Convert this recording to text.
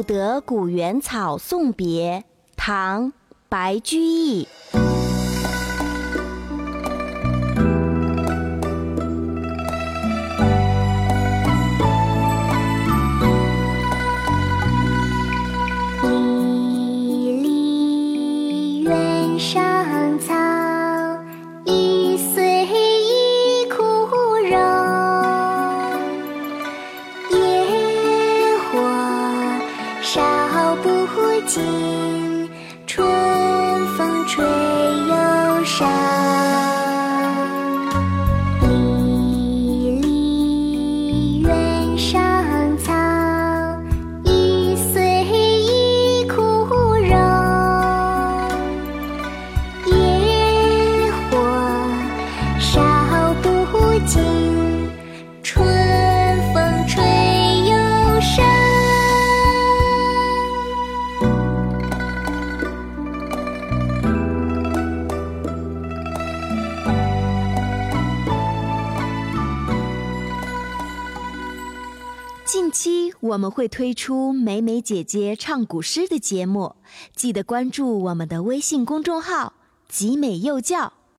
不得古原草送别，唐·白居易。离离原上烧不尽，春风吹又生。离离原上草，一岁一枯荣。野火烧不尽，近期我们会推出美美姐姐唱古诗的节目，记得关注我们的微信公众号“集美幼教”。